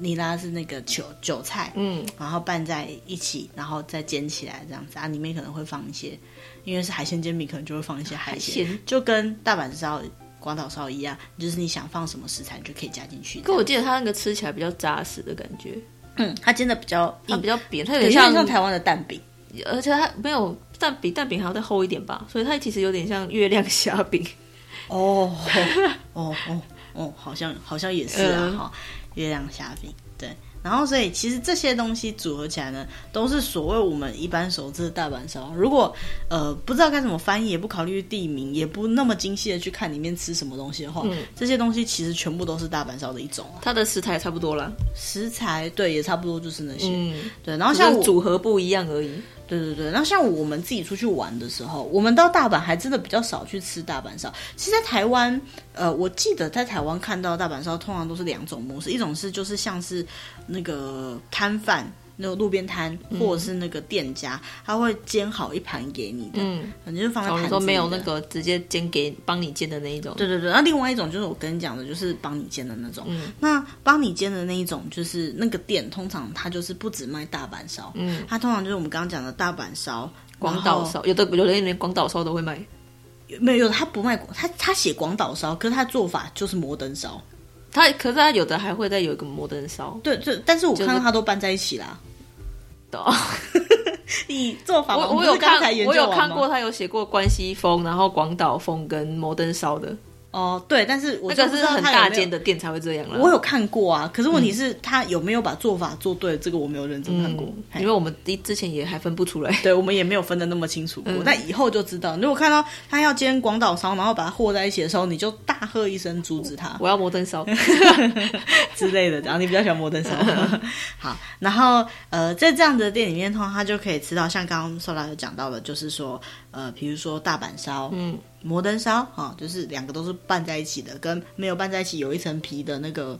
[SPEAKER 1] 尼拉是那个韭韭菜，嗯，然后拌在一起，然后再煎起来这样子啊，里面可能会放一些，因为是海鲜煎饼，可能就会放一些海鲜，海鲜就跟大阪烧、广岛烧一样，就是你想放什么食材你就可以加进去。
[SPEAKER 2] 可我记得它那个吃起来比较扎实的感觉，
[SPEAKER 1] 嗯，它煎的比较它，
[SPEAKER 2] 比较扁，它有
[SPEAKER 1] 点像像台湾的蛋饼。
[SPEAKER 2] 而且它没有蛋比蛋饼还要再厚一点吧，所以它其实有点像月亮虾饼。
[SPEAKER 1] 哦哦哦哦，好像好像也是啊哈，嗯、月亮虾饼对。然后所以其实这些东西组合起来呢，都是所谓我们一般熟知的大阪烧。如果呃不知道该怎么翻译，也不考虑地名，也不那么精细的去看里面吃什么东西的话，嗯、这些东西其实全部都是大阪烧的一种。
[SPEAKER 2] 它的食材差不多了，
[SPEAKER 1] 食材对也差不多就是那些，嗯、对。然后像
[SPEAKER 2] 组合不一样而已。
[SPEAKER 1] 对对对，那像我们自己出去玩的时候，我们到大阪还真的比较少去吃大阪烧。其实，在台湾，呃，我记得在台湾看到大阪烧，通常都是两种模式，一种是就是像是那个摊贩。那个路边摊或者是那个店家，嗯、他会煎好一盘给你的，嗯，反正就放在盘子里。
[SPEAKER 2] 说没有那个直接煎给帮你煎的那一种。
[SPEAKER 1] 对对对，那另外一种就是我跟你讲的，就是帮你煎的那种。嗯，那帮你煎的那一种，就是那个店通常它就是不只卖大阪烧，嗯，它通常就是我们刚刚讲的大阪烧、
[SPEAKER 2] 广岛烧，有的有的连广岛烧都会卖。
[SPEAKER 1] 没有，他不卖，他他写广岛烧，可是他做法就是摩登烧。
[SPEAKER 2] 他可是他有的还会再有一个摩登烧。
[SPEAKER 1] 对就，但是我看到他都搬在一起啦。你做法
[SPEAKER 2] 我我有看，我有看过他有写过关西风，然后广岛风跟摩登烧的。
[SPEAKER 1] 哦，对，但是我
[SPEAKER 2] 就是很大间的店才会这样了。
[SPEAKER 1] 我有看过啊，可是问题是，他有没有把做法做对？这个我没有认真看过，
[SPEAKER 2] 因为我们之前也还分不出来。
[SPEAKER 1] 对，我们也没有分的那么清楚过。但以后就知道，如果看到他要煎广岛烧，然后把它和在一起的时候，你就大喝一声阻止他。
[SPEAKER 2] 我要摩登烧
[SPEAKER 1] 之类的，然后你比较喜欢摩登烧。好，然后呃，在这样的店里面的话，他就可以吃到像刚刚 Sola 有讲到的，就是说呃，比如说大阪烧，嗯。摩登烧啊，就是两个都是拌在一起的，跟没有拌在一起有一层皮的那个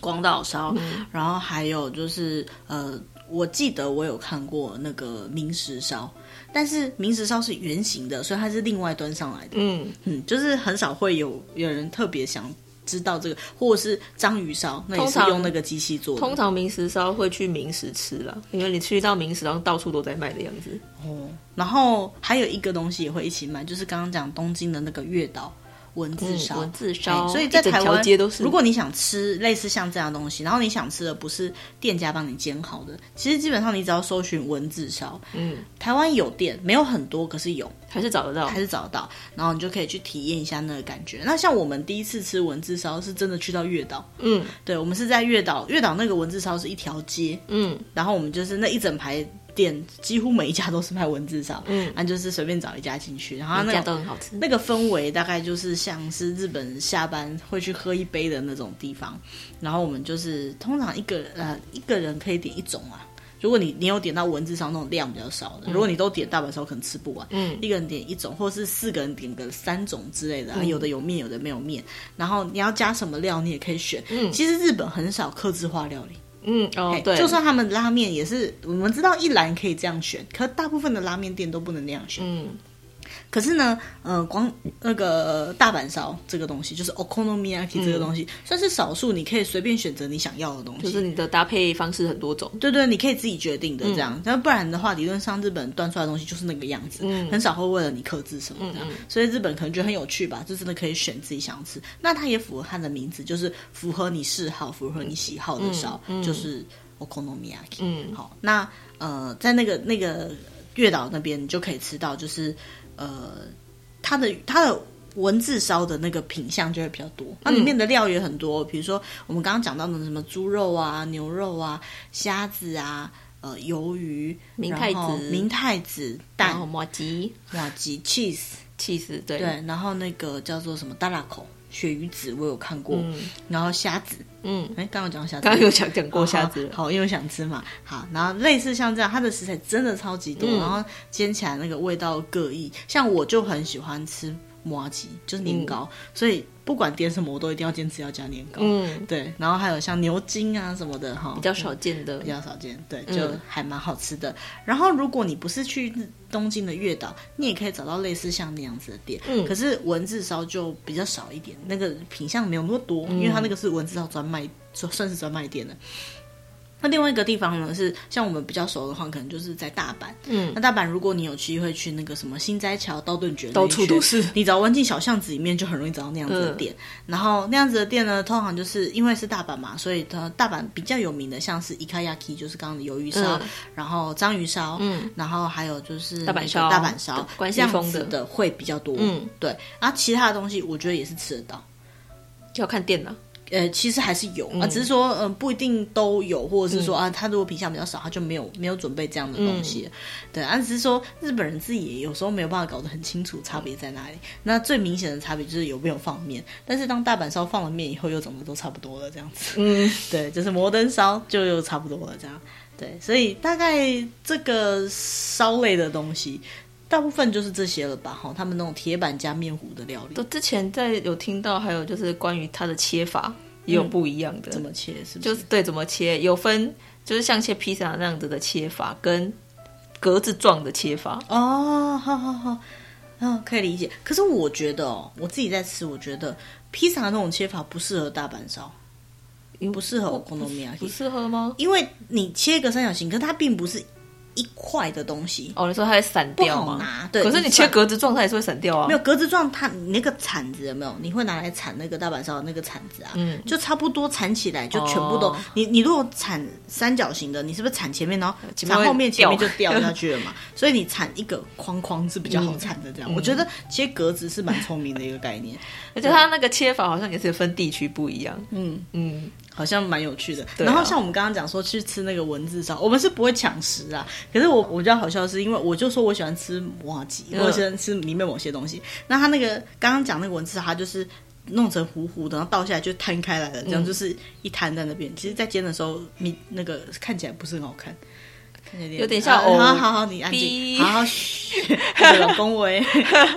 [SPEAKER 1] 广岛烧，嗯、然后还有就是呃，我记得我有看过那个明石烧，但是明石烧是圆形的，所以它是另外端上来的。嗯嗯，就是很少会有有人特别想。知道这个，或者是章鱼烧，那也是用那个机器做的。
[SPEAKER 2] 通常明食烧会去明食吃了，因为你去到明食，然后到处都在卖的样子。
[SPEAKER 1] 哦，然后还有一个东西也会一起卖，就是刚刚讲东京的那个月岛。文字烧，
[SPEAKER 2] 文字烧，
[SPEAKER 1] 所以在台湾，如果你想吃类似像这样的东西，然后你想吃的不是店家帮你煎好的，其实基本上你只要搜寻文字烧，嗯，台湾有店，没有很多，可是有，
[SPEAKER 2] 还是找得到，
[SPEAKER 1] 还是找得到，然后你就可以去体验一下那个感觉。那像我们第一次吃文字烧，是真的去到月岛，嗯，对，我们是在月岛，月岛那个文字烧是一条街，嗯，然后我们就是那一整排。店几乎每一家都是卖文字烧，嗯，那就是随便找一家进去，然后那
[SPEAKER 2] 家都很好吃。
[SPEAKER 1] 那个氛围大概就是像是日本下班会去喝一杯的那种地方，然后我们就是通常一个呃一个人可以点一种啊。如果你你有点到文字烧那种量比较少的，如果你都点大阪烧，可能吃不完，嗯，一个人点一种，或是四个人点个三种之类的，啊，有的有面，有的没有面，然后你要加什么料你也可以选。嗯，其实日本很少客制化料理。
[SPEAKER 2] 嗯哦对，
[SPEAKER 1] 就算他们拉面也是，我们知道一兰可以这样选，可大部分的拉面店都不能那样选。嗯。可是呢，呃，光那个大阪烧这个东西，就是 okonomiyaki 这个东西，嗯、算是少数你可以随便选择你想要的东西。
[SPEAKER 2] 就是你的搭配方式很多种，
[SPEAKER 1] 对对，你可以自己决定的这样。那、嗯、不然的话，理论上日本端出来的东西就是那个样子，嗯、很少会为了你克制什么的。所以日本可能觉得很有趣吧，就真的可以选自己想吃。那它也符合它的名字，就是符合你嗜好、符合你喜好的烧，就是 okonomiyaki。嗯，好，那呃，在那个那个月岛那边，你就可以吃到就是。呃，它的它的文字烧的那个品相就会比较多，它里面的料也很多，比如说我们刚刚讲到的什么猪肉啊、牛肉啊、虾子啊、呃、鱿鱼、
[SPEAKER 2] 明太子、
[SPEAKER 1] 明太子蛋、
[SPEAKER 2] 马吉、
[SPEAKER 1] 马吉、cheese、
[SPEAKER 2] cheese，对。
[SPEAKER 1] 对，然后那个叫做什么大拉口。鳕鱼子我有看过，嗯、然后虾子，嗯，哎，刚刚讲虾子，
[SPEAKER 2] 刚刚有讲讲过虾子
[SPEAKER 1] 好，好，因为想吃嘛，好，然后类似像这样，它的食材真的超级多，嗯、然后煎起来那个味道各异，像我就很喜欢吃麻吉，就是年糕，嗯、所以。不管点什么，我都一定要坚持要加年糕。嗯，对，然后还有像牛筋啊什么的哈，
[SPEAKER 2] 比较少见的，
[SPEAKER 1] 比较少见，对，就还蛮好吃的。嗯、然后如果你不是去东京的月岛，你也可以找到类似像那样子的店。嗯，可是文字烧就比较少一点，那个品相没有那么多，嗯、因为它那个是文字烧专卖，算是专卖店的。那另外一个地方呢，是像我们比较熟的话，可能就是在大阪。嗯，那大阪如果你有机会去那个什么新斋桥、道顿堀，
[SPEAKER 2] 到处都是。
[SPEAKER 1] 你只要弯进小巷子里面，就很容易找到那样子的店。嗯、然后那样子的店呢，通常就是因为是大阪嘛，所以它大阪比较有名的，像是伊卡亚 k 就是刚刚的鱿鱼烧，嗯、然后章鱼烧，嗯，然后还有就是大阪烧，大阪烧，关西风的的会比较多。嗯，对。然后其他的东西，我觉得也是吃得到，
[SPEAKER 2] 就要看店了。
[SPEAKER 1] 呃，其实还是有啊，只是说，嗯、呃，不一定都有，或者是说啊，他如果品相比较少，他就没有没有准备这样的东西。嗯、对，啊，只是说日本人自己也有时候没有办法搞得很清楚差别在哪里。那最明显的差别就是有没有放面，但是当大阪烧放了面以后，又怎么都差不多了这样子。嗯，对，就是摩登烧就又差不多了这样。对，所以大概这个烧类的东西。大部分就是这些了吧，哈，他们那种铁板加面糊的料理。
[SPEAKER 2] 都之前在有听到，还有就是关于它的切法也有不一样的，
[SPEAKER 1] 嗯、怎么切是不是？
[SPEAKER 2] 就是对，怎么切有分，就是像切披萨那样子的切法，跟格子状的切法。
[SPEAKER 1] 哦，好好好，嗯，可以理解。可是我觉得哦，我自己在吃，我觉得披萨那种切法不适合大阪烧，不适合 Okonomiyaki，
[SPEAKER 2] 不适合吗？
[SPEAKER 1] 因为你切一个三角形，可是它并不是。一块的东西
[SPEAKER 2] 哦，你说它会散掉吗？
[SPEAKER 1] 拿对，
[SPEAKER 2] 可是你切格子状，它也是会散掉啊。
[SPEAKER 1] 没有格子状，它你那个铲子有没有？你会拿来铲那个大阪烧的那个铲子啊？嗯，就差不多铲起来就全部都。哦、你你如果铲三角形的，你是不是铲前面，然后铲后面，前面就掉下去了嘛？所以你铲一个框框是比较好铲的。这样，嗯、我觉得切格子是蛮聪明的一个概念，
[SPEAKER 2] 而且它那个切法好像也是分地区不一样。嗯
[SPEAKER 1] 嗯。嗯好像蛮有趣的，啊、然后像我们刚刚讲说去吃那个文字烧，我们是不会抢食啊。可是我我比较好笑的是，因为我就说我喜欢吃麻糬，我喜欢吃里面某些东西。那他那个刚刚讲那个文字烧，它就是弄成糊糊的，然后倒下来就摊开来了，这样就是一摊在那边。嗯、其实，在煎的时候，你那个看起来不是很好看。
[SPEAKER 2] 有点像哦，
[SPEAKER 1] 好好好，你安静，好好嘘，老公喂，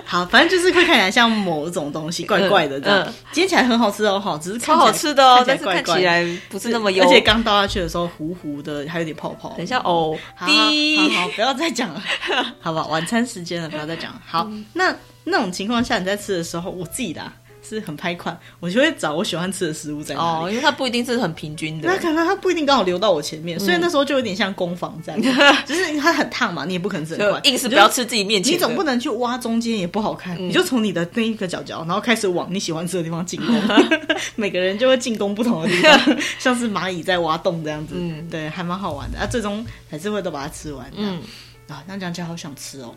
[SPEAKER 1] 好，反正就是会看起来像某种东西，怪怪的这样，煎起来很好吃哦，好，只是
[SPEAKER 2] 超好吃的哦，但是看起来不是那么油，
[SPEAKER 1] 而且刚倒下去的时候糊糊的，还有点泡泡，
[SPEAKER 2] 等一下哦，
[SPEAKER 1] 好好，不要再讲了，好吧，晚餐时间了，不要再讲了，好，那那种情况下你在吃的时候，我自己的。是很拍款，我就会找我喜欢吃的食物在哪里。
[SPEAKER 2] 哦，因为它不一定是很平均的。
[SPEAKER 1] 那可能它不一定刚好流到我前面，所以那时候就有点像攻防战，就是它很烫嘛，你也不可能吃很快，
[SPEAKER 2] 硬是不要吃自己面前。
[SPEAKER 1] 你总不能去挖中间，也不好看。你就从你的那一个角角，然后开始往你喜欢吃的地方进攻。每个人就会进攻不同的地方，像是蚂蚁在挖洞这样子。嗯，对，还蛮好玩的啊。最终还是会都把它吃完。嗯，啊，那讲起来好想吃哦。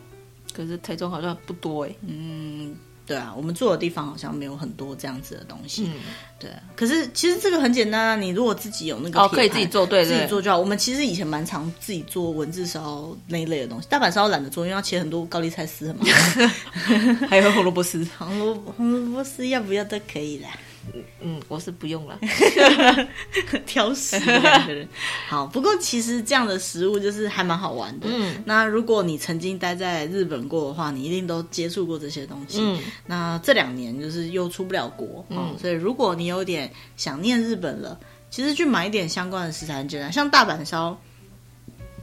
[SPEAKER 2] 可是台中好像不多哎。
[SPEAKER 1] 嗯。对啊，我们住的地方好像没有很多这样子的东西。嗯，对。可是其实这个很简单啊，你如果自己有那个哦，
[SPEAKER 2] 可以自己做，对，
[SPEAKER 1] 自己做就好。我们其实以前蛮常自己做文字烧那一类的东西，大阪烧懒得做，因为要切很多高丽菜丝嘛，
[SPEAKER 2] 还有红萝卜丝，
[SPEAKER 1] 红萝红萝卜丝要不要都可以啦。
[SPEAKER 2] 嗯，我是不用了，
[SPEAKER 1] 挑食两个人。好，不过其实这样的食物就是还蛮好玩的。嗯，那如果你曾经待在日本过的话，你一定都接触过这些东西。嗯，那这两年就是又出不了国，嗯，所以如果你有点想念日本了。其实去买一点相关的食材很简单，像大阪烧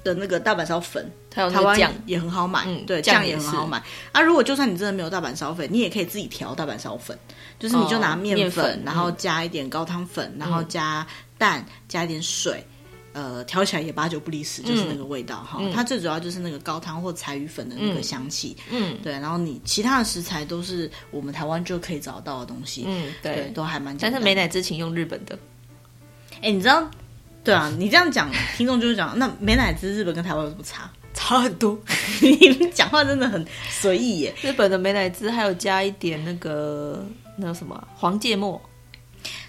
[SPEAKER 1] 的那个大阪烧粉，台湾
[SPEAKER 2] 酱
[SPEAKER 1] 也很好买，
[SPEAKER 2] 嗯
[SPEAKER 1] 对，
[SPEAKER 2] 酱
[SPEAKER 1] 酱也
[SPEAKER 2] 也
[SPEAKER 1] 很好买。啊，如果就算你真的没有大阪烧粉，你也可以自己调大阪烧粉，就是你就拿
[SPEAKER 2] 哦
[SPEAKER 1] 面粉，然后加一点高汤粉，然后加蛋，加一点水。呃，调起来也八九不离十，就是那个味道哈、它最主要就是那个高汤或柴鱼粉的那个香气，
[SPEAKER 2] 嗯，
[SPEAKER 1] 对。然后你其他的食材都是我们台湾就可以找到的东西，
[SPEAKER 2] 嗯，对，
[SPEAKER 1] 对，都还蛮简单。
[SPEAKER 2] 但是美乃滋请用日本的，
[SPEAKER 1] 哎，你知道？对啊，你这样讲，听众就是讲，那美乃滋日本跟台湾有什么差？
[SPEAKER 2] 差很多。
[SPEAKER 1] 你们讲话真的很随意耶。
[SPEAKER 2] 日本的美乃滋还有加一点那个那个什么黄芥末，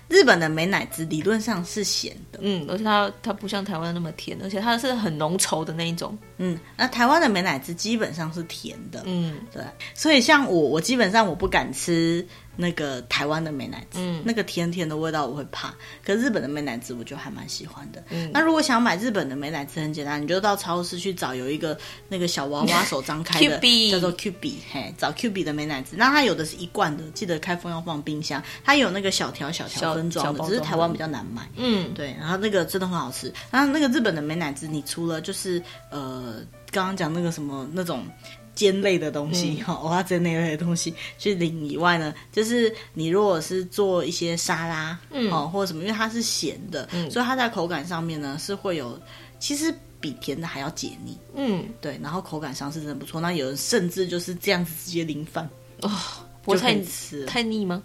[SPEAKER 1] 日本的美乃滋理论上是咸的，
[SPEAKER 2] 嗯，而且它它不像台湾那么甜，而且它是很浓稠的那一种，
[SPEAKER 1] 嗯，那台湾的美乃滋基本上是甜的，
[SPEAKER 2] 嗯，
[SPEAKER 1] 对。所以像我，我基本上我不敢吃那个台湾的美乃滋，
[SPEAKER 2] 嗯
[SPEAKER 1] 那个甜甜的味道我会怕。可是日本的美乃滋我就还蛮喜欢的。
[SPEAKER 2] 嗯
[SPEAKER 1] 那如果想买日本的美乃滋，很简单，你就到超市去找有一个那个小娃娃手张开的叫做 Q B，嘿，找 Q B 的美乃滋。那它有的是一罐的，记得开封要放冰箱。它有那个小条小
[SPEAKER 2] 条
[SPEAKER 1] 分装的，只是台湾比较难买。
[SPEAKER 2] 嗯，
[SPEAKER 1] 对，然后那个真的很好吃。然后那个日本的美乃滋，你除了就是呃刚刚讲那个什么那种煎类的东西哈，蚵仔煎那类的东西去淋以外呢，就是你如果是做一些沙拉，嗯，哦或者什么，因为它是咸的，
[SPEAKER 2] 嗯
[SPEAKER 1] 所以它在口感上面呢是会有，其实比甜的还要解腻。
[SPEAKER 2] 嗯，
[SPEAKER 1] 对，然后口感上是真的不错。那有人甚至就是这样子直接淋饭就可
[SPEAKER 2] 不太
[SPEAKER 1] 吃，
[SPEAKER 2] 太腻吗？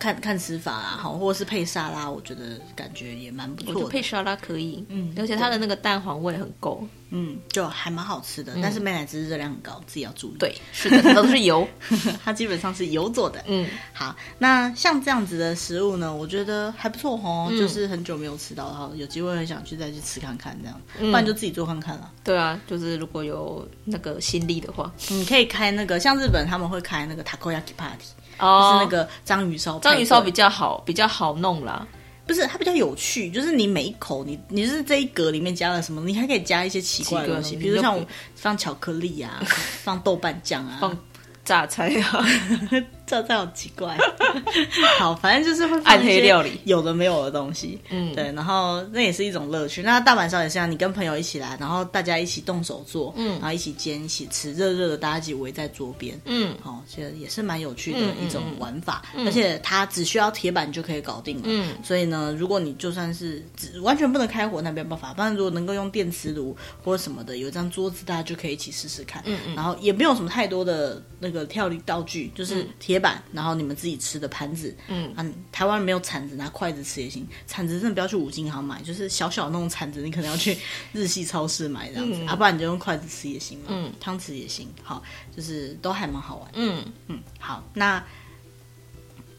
[SPEAKER 1] 看看吃法啊，好，或者是配沙拉，我觉得感觉也蛮不错的。
[SPEAKER 2] 配沙拉可以，
[SPEAKER 1] 嗯
[SPEAKER 2] 而且它的那个蛋黄味很够。
[SPEAKER 1] 嗯，就还蛮好吃的，但是美乃滋热量很高，自己要注意。，
[SPEAKER 2] 对，是的，它都是油。
[SPEAKER 1] 它基本上是油做的。
[SPEAKER 2] 嗯，
[SPEAKER 1] 好，那像这样子的食物呢，我觉得还不错哦，
[SPEAKER 2] 嗯
[SPEAKER 1] 就是很久没有吃到，然后有机会很想去再去吃看看，这样，
[SPEAKER 2] 嗯
[SPEAKER 1] 不然就自己做看看了。
[SPEAKER 2] 对啊，就是如果有那个心力的话，
[SPEAKER 1] 你可以开那个，像日本他们会开那个 takoyaki party，、
[SPEAKER 2] 哦
[SPEAKER 1] 就是那个章鱼烧。
[SPEAKER 2] 章鱼烧比较好，比较好弄啦。
[SPEAKER 1] 不是它比较有趣，就是你每一口你你就是这一格里面加了什么，你还可以加一些奇怪的东西，比如像我
[SPEAKER 2] 你
[SPEAKER 1] 放巧克力啊，放豆瓣酱啊，
[SPEAKER 2] 放榨菜啊，
[SPEAKER 1] 这这好奇怪。好，反正就是会
[SPEAKER 2] 暗黑料理
[SPEAKER 1] 有的没有的东西。
[SPEAKER 2] 嗯
[SPEAKER 1] 对，然后那也是一种乐趣。那大阪烧也是这样，你跟朋友一起来，然后大家一起动手做，
[SPEAKER 2] 嗯
[SPEAKER 1] 然后一起煎，一起吃，热热的，大家一起围在桌边。
[SPEAKER 2] 嗯
[SPEAKER 1] 哦，其实也是蛮有趣的
[SPEAKER 2] 嗯嗯
[SPEAKER 1] 一种玩法，而且它只需要铁板就可以搞定了。
[SPEAKER 2] 嗯
[SPEAKER 1] 所以呢，如果你就算是只完全不能开火，那没有办法。不然如果能够用电磁炉或者什么的，有一张桌子，大家就可以一起试试看。
[SPEAKER 2] 嗯嗯
[SPEAKER 1] 然后也没有什么太多的那个调理道具，就是铁板，然后你们自己吃的盘子。
[SPEAKER 2] 嗯
[SPEAKER 1] 啊，台湾没有铲子，拿筷子吃也行。铲子真的不要去五金行买，就是小小的那种铲子，你可能要去日系超市买这样子，
[SPEAKER 2] 嗯
[SPEAKER 1] 啊，不然你就用筷子吃也行嘛。
[SPEAKER 2] 嗯，
[SPEAKER 1] 汤匙也行。好，就是都还蛮好玩。
[SPEAKER 2] 嗯，
[SPEAKER 1] 嗯，好，那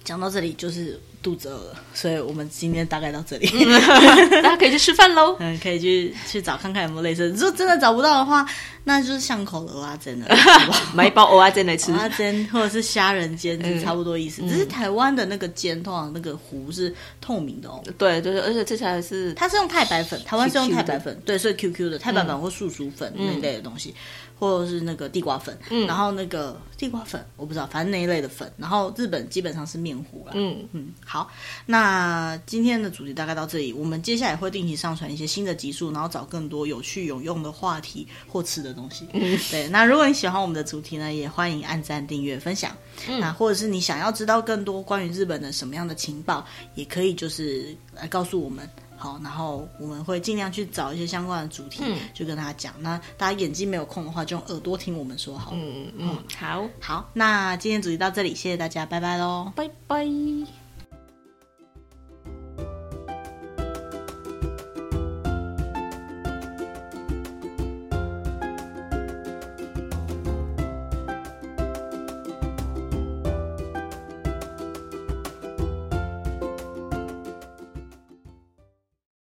[SPEAKER 1] 讲到这里就是肚子饿了，所以我们今天大概到这里。
[SPEAKER 2] 大家可以去吃饭喽。
[SPEAKER 1] 嗯，可以去去找看看有没有类似。如果真的找不到的话，那就是巷口的蚵仔煎了？
[SPEAKER 2] 买一包蚵仔煎来吃
[SPEAKER 1] 蚵。仔煎或者是虾仁煎
[SPEAKER 2] 嗯
[SPEAKER 1] 是差不多意思，只是台湾的那个煎通常那个糊是透明的哦。
[SPEAKER 2] 对对对，而且吃起来是
[SPEAKER 1] 它是用太白粉，台湾是用太白粉，对，所以 QQ 的太白粉或素薯粉那一类的东西，或者是那个地瓜粉，然后那个地瓜粉我不知道，反正那一类的粉，然后日本基本上是面糊啦。
[SPEAKER 2] 嗯
[SPEAKER 1] 嗯，好，那今天的主题大概到这里，我们接下来会定期上传一些新的集数，然后找更多有趣有用的话题或吃的东西。嗯，对，那如果你喜欢我们的主题呢，也欢迎按赞、订阅、分享。
[SPEAKER 2] 嗯
[SPEAKER 1] 那或者是你想要知道更多关于日本的什么样的情报，也可以就是来告诉我们。好，然后我们会尽量去找一些相关的主题，
[SPEAKER 2] 嗯
[SPEAKER 1] 就跟大家讲。那大家眼睛没有空的话，就用耳朵听我们说好了。
[SPEAKER 2] 嗯嗯，好，
[SPEAKER 1] 好，那今天主题到这里，谢谢大家，拜拜喽。
[SPEAKER 2] 拜拜。